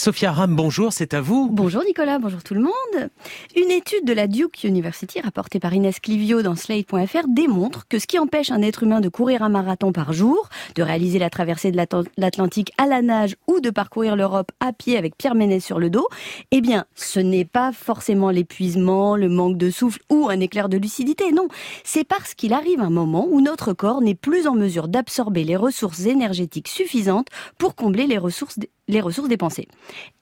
Sophia Ram, bonjour, c'est à vous. Bonjour Nicolas, bonjour tout le monde. Une étude de la Duke University rapportée par Inès Clivio dans Slate.fr démontre que ce qui empêche un être humain de courir un marathon par jour, de réaliser la traversée de l'Atlantique à la nage ou de parcourir l'Europe à pied avec Pierre Ménès sur le dos, eh bien, ce n'est pas forcément l'épuisement, le manque de souffle ou un éclair de lucidité, non. C'est parce qu'il arrive un moment où notre corps n'est plus en mesure d'absorber les ressources énergétiques suffisantes pour combler les ressources les ressources dépensées.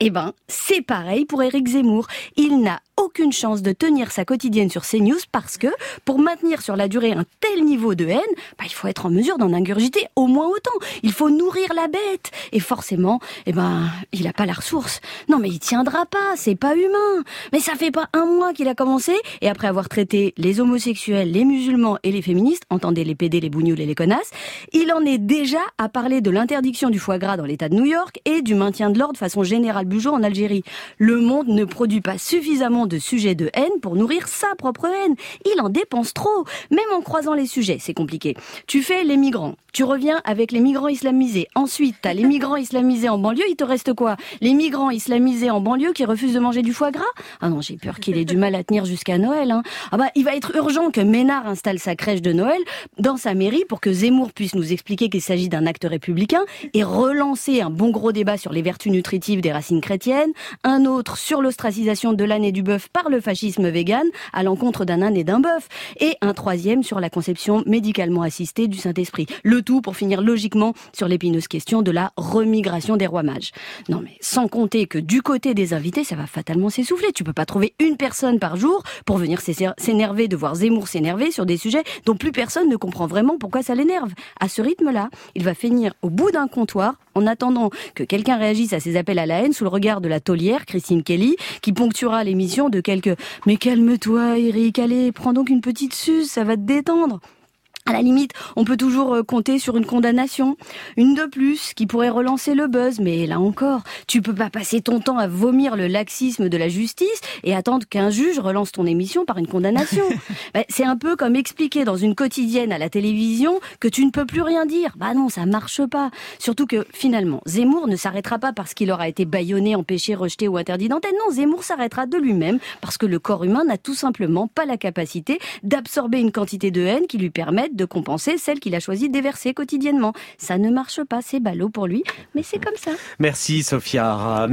Eh ben, c'est pareil pour Éric Zemmour. Il n'a aucune chance de tenir sa quotidienne sur CNews parce que pour maintenir sur la durée un tel niveau de haine, bah, il faut être en mesure d'en ingurgiter au moins autant. Il faut nourrir la bête. Et forcément, eh ben, il n'a pas la ressource. Non, mais il tiendra pas. C'est pas humain. Mais ça fait pas un mois qu'il a commencé et après avoir traité les homosexuels, les musulmans et les féministes, entendez les PD, les bougnoules et les connasses, il en est déjà à parler de l'interdiction du foie gras dans l'État de New York et du maintien de l'ordre façon générale Bugeaud en Algérie. Le monde ne produit pas suffisamment de sujets de haine pour nourrir sa propre haine. Il en dépense trop. Même en croisant les sujets, c'est compliqué. Tu fais les migrants. Tu reviens avec les migrants islamisés. Ensuite, t'as les migrants islamisés en banlieue. Il te reste quoi? Les migrants islamisés en banlieue qui refusent de manger du foie gras? Ah non, j'ai peur qu'il ait du mal à tenir jusqu'à Noël. Hein. Ah bah, il va être urgent que Ménard installe sa crèche de Noël dans sa mairie pour que Zemmour puisse nous expliquer qu'il s'agit d'un acte républicain et relancer un bon gros débat sur les vertus nutritives des racines chrétiennes, un autre sur l'ostracisation de l'âne et du bœuf par le fascisme vegan à l'encontre d'un âne et d'un bœuf, et un troisième sur la conception médicalement assistée du Saint-Esprit. Le tout pour finir logiquement sur l'épineuse question de la remigration des rois mages. Non mais sans compter que du côté des invités, ça va fatalement s'essouffler. Tu peux pas trouver une personne par jour pour venir s'énerver de voir Zemmour s'énerver sur des sujets dont plus personne ne comprend vraiment pourquoi ça l'énerve. À ce rythme-là, il va finir au bout d'un comptoir en attendant que quelqu'un réagisse à ses appels à la haine sous le regard de la taulière, Christine Kelly, qui ponctuera l'émission de quelques « Mais calme-toi Eric, allez, prends donc une petite suce, ça va te détendre » À la limite, on peut toujours euh, compter sur une condamnation, une de plus, qui pourrait relancer le buzz, mais là encore, tu peux pas passer ton temps à vomir le laxisme de la justice et attendre qu'un juge relance ton émission par une condamnation. Bah, c'est un peu comme expliquer dans une quotidienne à la télévision que tu ne peux plus rien dire. Bah non, ça marche pas. Surtout que finalement, Zemmour ne s'arrêtera pas parce qu'il aura été bâillonné, empêché, rejeté ou interdit d'antenne. Non, Zemmour s'arrêtera de lui-même parce que le corps humain n'a tout simplement pas la capacité d'absorber une quantité de haine qui lui permette de compenser celle qu'il a choisi de déverser quotidiennement. Ça ne marche pas, c'est ballot pour lui, mais c'est comme ça. Merci Sophia.